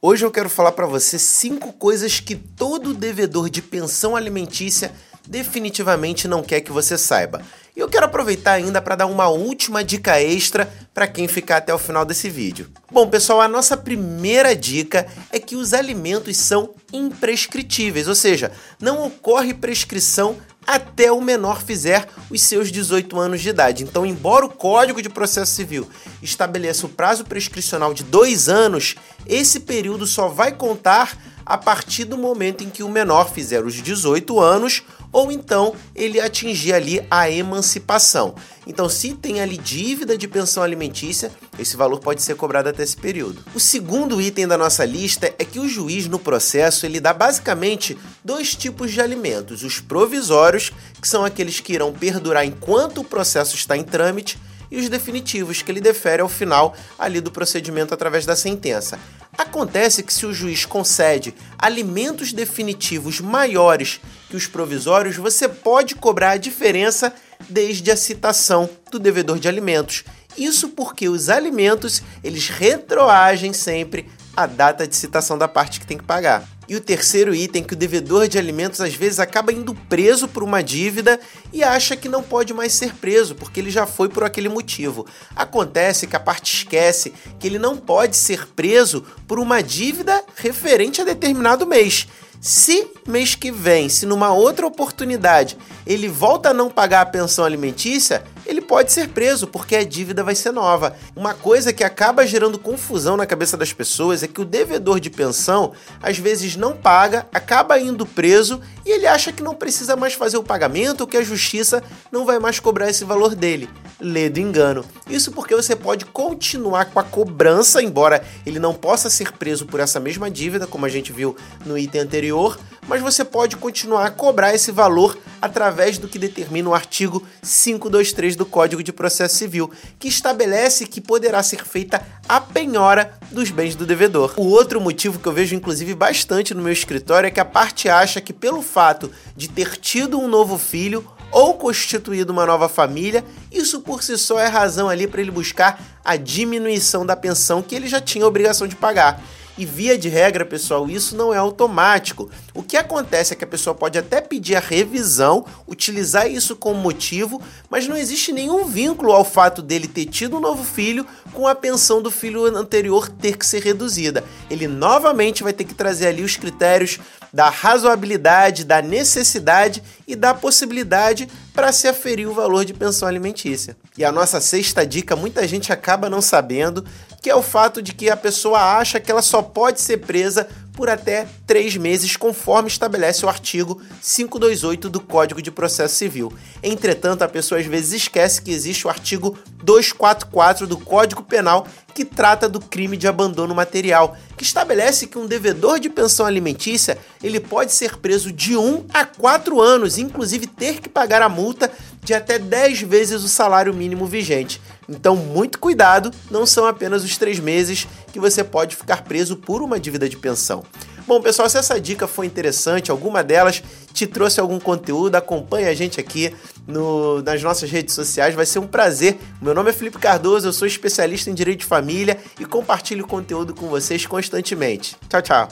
Hoje eu quero falar para você cinco coisas que todo devedor de pensão alimentícia definitivamente não quer que você saiba. E eu quero aproveitar ainda para dar uma última dica extra para quem ficar até o final desse vídeo. Bom, pessoal, a nossa primeira dica é que os alimentos são imprescritíveis, ou seja, não ocorre prescrição até o menor fizer os seus 18 anos de idade. Então, embora o Código de Processo Civil estabeleça o prazo prescricional de dois anos, esse período só vai contar a partir do momento em que o menor fizer os 18 anos ou então ele atingir ali a emancipação. Então, se tem ali dívida de pensão alimentícia, esse valor pode ser cobrado até esse período. O segundo item da nossa lista é que o juiz no processo ele dá basicamente dois tipos de alimentos: os provisórios, que são aqueles que irão perdurar enquanto o processo está em trâmite, e os definitivos, que ele defere ao final ali do procedimento através da sentença. Acontece que se o juiz concede alimentos definitivos maiores que os provisórios, você pode cobrar a diferença desde a citação do devedor de alimentos. Isso porque os alimentos, eles retroagem sempre a data de citação da parte que tem que pagar. E o terceiro item que o devedor de alimentos às vezes acaba indo preso por uma dívida e acha que não pode mais ser preso porque ele já foi por aquele motivo. Acontece que a parte esquece que ele não pode ser preso por uma dívida referente a determinado mês. Se mês que vem, se numa outra oportunidade ele volta a não pagar a pensão alimentícia, ele pode ser preso porque a dívida vai ser nova. Uma coisa que acaba gerando confusão na cabeça das pessoas é que o devedor de pensão às vezes não paga, acaba indo preso e ele acha que não precisa mais fazer o pagamento ou que a justiça não vai mais cobrar esse valor dele. Lê do engano. Isso porque você pode continuar com a cobrança, embora ele não possa ser preso por essa mesma dívida, como a gente viu no item anterior, mas você pode continuar a cobrar esse valor através do que determina o artigo 523 do Código de Processo Civil, que estabelece que poderá ser feita a penhora dos bens do devedor. O outro motivo que eu vejo inclusive bastante no meu escritório é que a parte acha que pelo fato de ter tido um novo filho ou constituído uma nova família, isso por si só é razão ali para ele buscar a diminuição da pensão que ele já tinha a obrigação de pagar. E via de regra, pessoal, isso não é automático. O que acontece é que a pessoa pode até pedir a revisão, utilizar isso como motivo, mas não existe nenhum vínculo ao fato dele ter tido um novo filho com a pensão do filho anterior ter que ser reduzida. Ele novamente vai ter que trazer ali os critérios da razoabilidade, da necessidade e da possibilidade para se aferir o valor de pensão alimentícia. E a nossa sexta dica, muita gente acaba não sabendo, que é o fato de que a pessoa acha que ela só pode ser presa por até três meses, conforme estabelece o artigo 528 do Código de Processo Civil. Entretanto, a pessoa às vezes esquece que existe o artigo 244 do Código Penal que trata do crime de abandono material, que estabelece que um devedor de pensão alimentícia ele pode ser preso de 1 a 4 anos, inclusive ter que pagar a multa de até 10 vezes o salário mínimo vigente. Então, muito cuidado, não são apenas os três meses que você pode ficar preso por uma dívida de pensão. Bom, pessoal, se essa dica foi interessante, alguma delas te trouxe algum conteúdo, acompanhe a gente aqui no, nas nossas redes sociais, vai ser um prazer. Meu nome é Felipe Cardoso, eu sou especialista em direito de família e compartilho conteúdo com vocês constantemente. Tchau, tchau.